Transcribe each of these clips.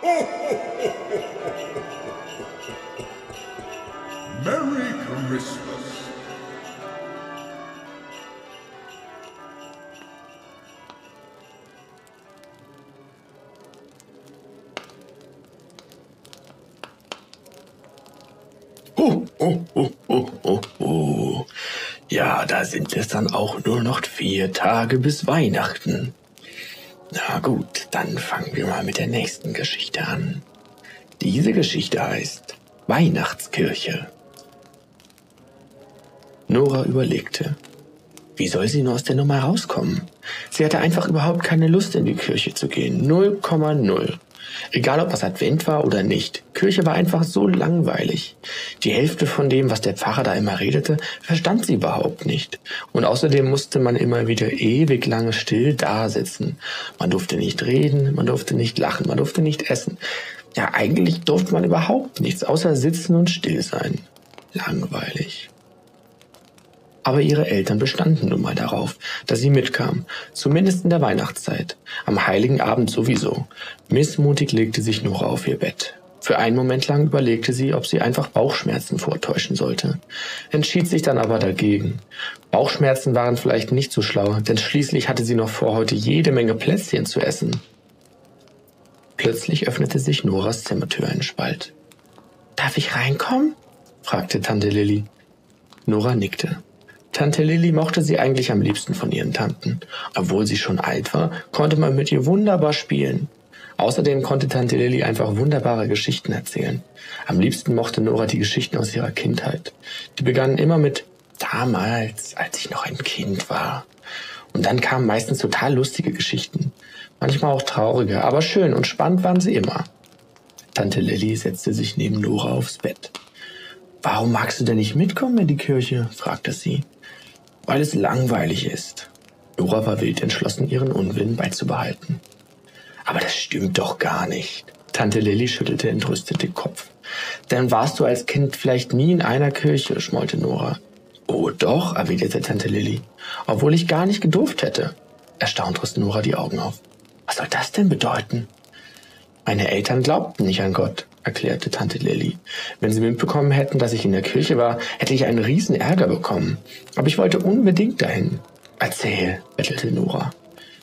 Merry Christmas. Ja, da sind es dann auch nur noch vier Tage bis Weihnachten. Na gut, dann fangen wir mal mit der nächsten Geschichte an. Diese Geschichte heißt Weihnachtskirche. Nora überlegte. Wie soll sie nur aus der Nummer rauskommen? Sie hatte einfach überhaupt keine Lust, in die Kirche zu gehen. 0,0. Egal ob das Advent war oder nicht. Kirche war einfach so langweilig. Die Hälfte von dem, was der Pfarrer da immer redete, verstand sie überhaupt nicht. Und außerdem musste man immer wieder ewig lange still dasitzen. Man durfte nicht reden, man durfte nicht lachen, man durfte nicht essen. Ja, eigentlich durfte man überhaupt nichts außer sitzen und still sein. Langweilig. Aber ihre Eltern bestanden nun mal darauf, dass sie mitkam, zumindest in der Weihnachtszeit, am heiligen Abend sowieso. Missmutig legte sich Nora auf ihr Bett. Für einen Moment lang überlegte sie, ob sie einfach Bauchschmerzen vortäuschen sollte, entschied sich dann aber dagegen. Bauchschmerzen waren vielleicht nicht so schlau, denn schließlich hatte sie noch vor, heute jede Menge Plätzchen zu essen. Plötzlich öffnete sich Noras Zimmertür einen Spalt. Darf ich reinkommen? fragte Tante Lilly. Nora nickte. Tante Lilly mochte sie eigentlich am liebsten von ihren Tanten. Obwohl sie schon alt war, konnte man mit ihr wunderbar spielen. Außerdem konnte Tante Lilly einfach wunderbare Geschichten erzählen. Am liebsten mochte Nora die Geschichten aus ihrer Kindheit. Die begannen immer mit damals, als ich noch ein Kind war. Und dann kamen meistens total lustige Geschichten. Manchmal auch traurige, aber schön und spannend waren sie immer. Tante Lilly setzte sich neben Nora aufs Bett. Warum magst du denn nicht mitkommen in die Kirche? fragte sie weil es langweilig ist. Nora war wild entschlossen, ihren Unwillen beizubehalten. Aber das stimmt doch gar nicht. Tante Lilly schüttelte entrüstet den Kopf. Dann warst du als Kind vielleicht nie in einer Kirche, schmollte Nora. Oh doch, erwiderte Tante Lilly, obwohl ich gar nicht gedurft hätte. Erstaunt riss Nora die Augen auf. Was soll das denn bedeuten? Meine Eltern glaubten nicht an Gott, erklärte Tante Lilly. Wenn sie mitbekommen hätten, dass ich in der Kirche war, hätte ich einen riesen Ärger bekommen. Aber ich wollte unbedingt dahin. Erzähl, bettelte Nora.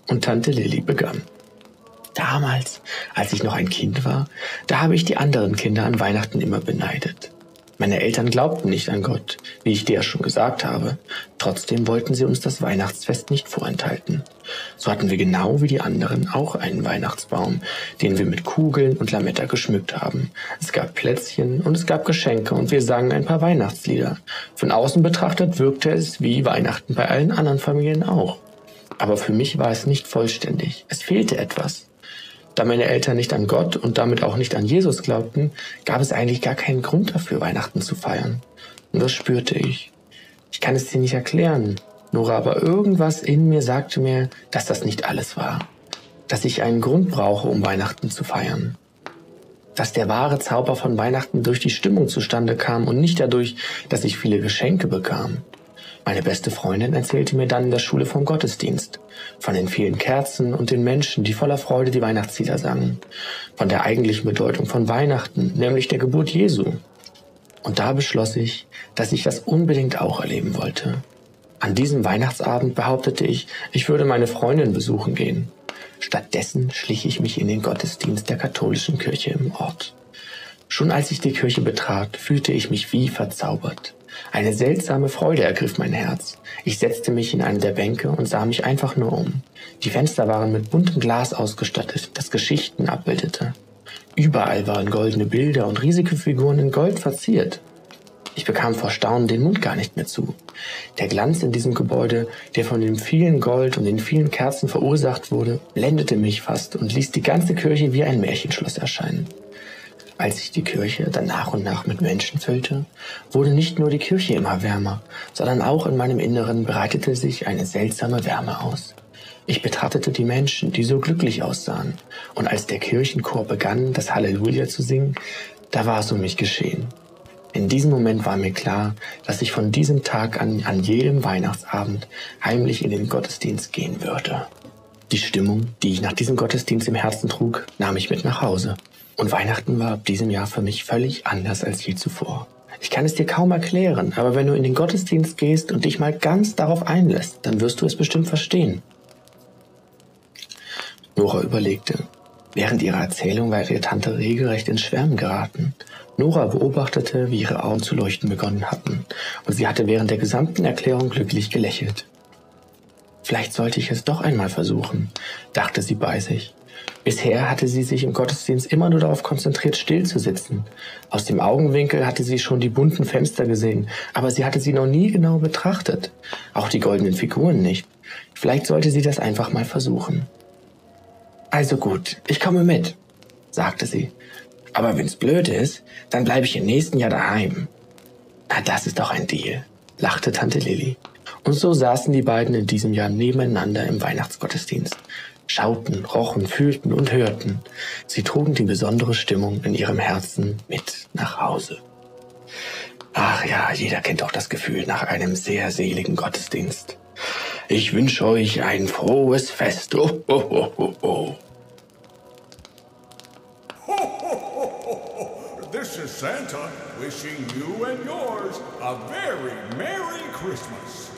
Und Tante Lilly begann. Damals, als ich noch ein Kind war, da habe ich die anderen Kinder an Weihnachten immer beneidet. Meine Eltern glaubten nicht an Gott, wie ich dir schon gesagt habe. Trotzdem wollten sie uns das Weihnachtsfest nicht vorenthalten. So hatten wir genau wie die anderen auch einen Weihnachtsbaum, den wir mit Kugeln und Lametta geschmückt haben. Es gab Plätzchen und es gab Geschenke und wir sangen ein paar Weihnachtslieder. Von außen betrachtet wirkte es wie Weihnachten bei allen anderen Familien auch. Aber für mich war es nicht vollständig. Es fehlte etwas. Da meine Eltern nicht an Gott und damit auch nicht an Jesus glaubten, gab es eigentlich gar keinen Grund dafür, Weihnachten zu feiern. Und das spürte ich. Ich kann es dir nicht erklären, Nora, aber irgendwas in mir sagte mir, dass das nicht alles war. Dass ich einen Grund brauche, um Weihnachten zu feiern. Dass der wahre Zauber von Weihnachten durch die Stimmung zustande kam und nicht dadurch, dass ich viele Geschenke bekam. Meine beste Freundin erzählte mir dann in der Schule vom Gottesdienst, von den vielen Kerzen und den Menschen, die voller Freude die Weihnachtslieder sangen, von der eigentlichen Bedeutung von Weihnachten, nämlich der Geburt Jesu. Und da beschloss ich, dass ich das unbedingt auch erleben wollte. An diesem Weihnachtsabend behauptete ich, ich würde meine Freundin besuchen gehen. Stattdessen schlich ich mich in den Gottesdienst der katholischen Kirche im Ort. Schon als ich die Kirche betrat, fühlte ich mich wie verzaubert. Eine seltsame Freude ergriff mein Herz. Ich setzte mich in eine der Bänke und sah mich einfach nur um. Die Fenster waren mit buntem Glas ausgestattet, das Geschichten abbildete. Überall waren goldene Bilder und riesige Figuren in Gold verziert. Ich bekam vor Staunen den Mund gar nicht mehr zu. Der Glanz in diesem Gebäude, der von dem vielen Gold und den vielen Kerzen verursacht wurde, blendete mich fast und ließ die ganze Kirche wie ein Märchenschloss erscheinen. Als sich die Kirche dann nach und nach mit Menschen füllte, wurde nicht nur die Kirche immer wärmer, sondern auch in meinem Inneren breitete sich eine seltsame Wärme aus. Ich betrachtete die Menschen, die so glücklich aussahen, und als der Kirchenchor begann, das Halleluja zu singen, da war es um mich geschehen. In diesem Moment war mir klar, dass ich von diesem Tag an, an jedem Weihnachtsabend heimlich in den Gottesdienst gehen würde. Die Stimmung, die ich nach diesem Gottesdienst im Herzen trug, nahm ich mit nach Hause. Und Weihnachten war ab diesem Jahr für mich völlig anders als je zuvor. Ich kann es dir kaum erklären, aber wenn du in den Gottesdienst gehst und dich mal ganz darauf einlässt, dann wirst du es bestimmt verstehen. Nora überlegte. Während ihrer Erzählung war ihre Tante regelrecht ins Schwärmen geraten. Nora beobachtete, wie ihre Augen zu leuchten begonnen hatten, und sie hatte während der gesamten Erklärung glücklich gelächelt. Vielleicht sollte ich es doch einmal versuchen, dachte sie bei sich. Bisher hatte sie sich im Gottesdienst immer nur darauf konzentriert, still zu sitzen. Aus dem Augenwinkel hatte sie schon die bunten Fenster gesehen, aber sie hatte sie noch nie genau betrachtet. Auch die goldenen Figuren nicht. Vielleicht sollte sie das einfach mal versuchen. Also gut, ich komme mit, sagte sie. Aber wenn's blöd ist, dann bleibe ich im nächsten Jahr daheim. Na, das ist doch ein Deal, lachte Tante Lilly. Und so saßen die beiden in diesem Jahr nebeneinander im Weihnachtsgottesdienst, schauten, rochen, fühlten und hörten. Sie trugen die besondere Stimmung in ihrem Herzen mit nach Hause. Ach ja, jeder kennt doch das Gefühl nach einem sehr seligen Gottesdienst. Ich wünsche euch ein frohes Fest. Oh, oh, oh, oh, oh. This is Santa wishing you and yours a very Merry Christmas.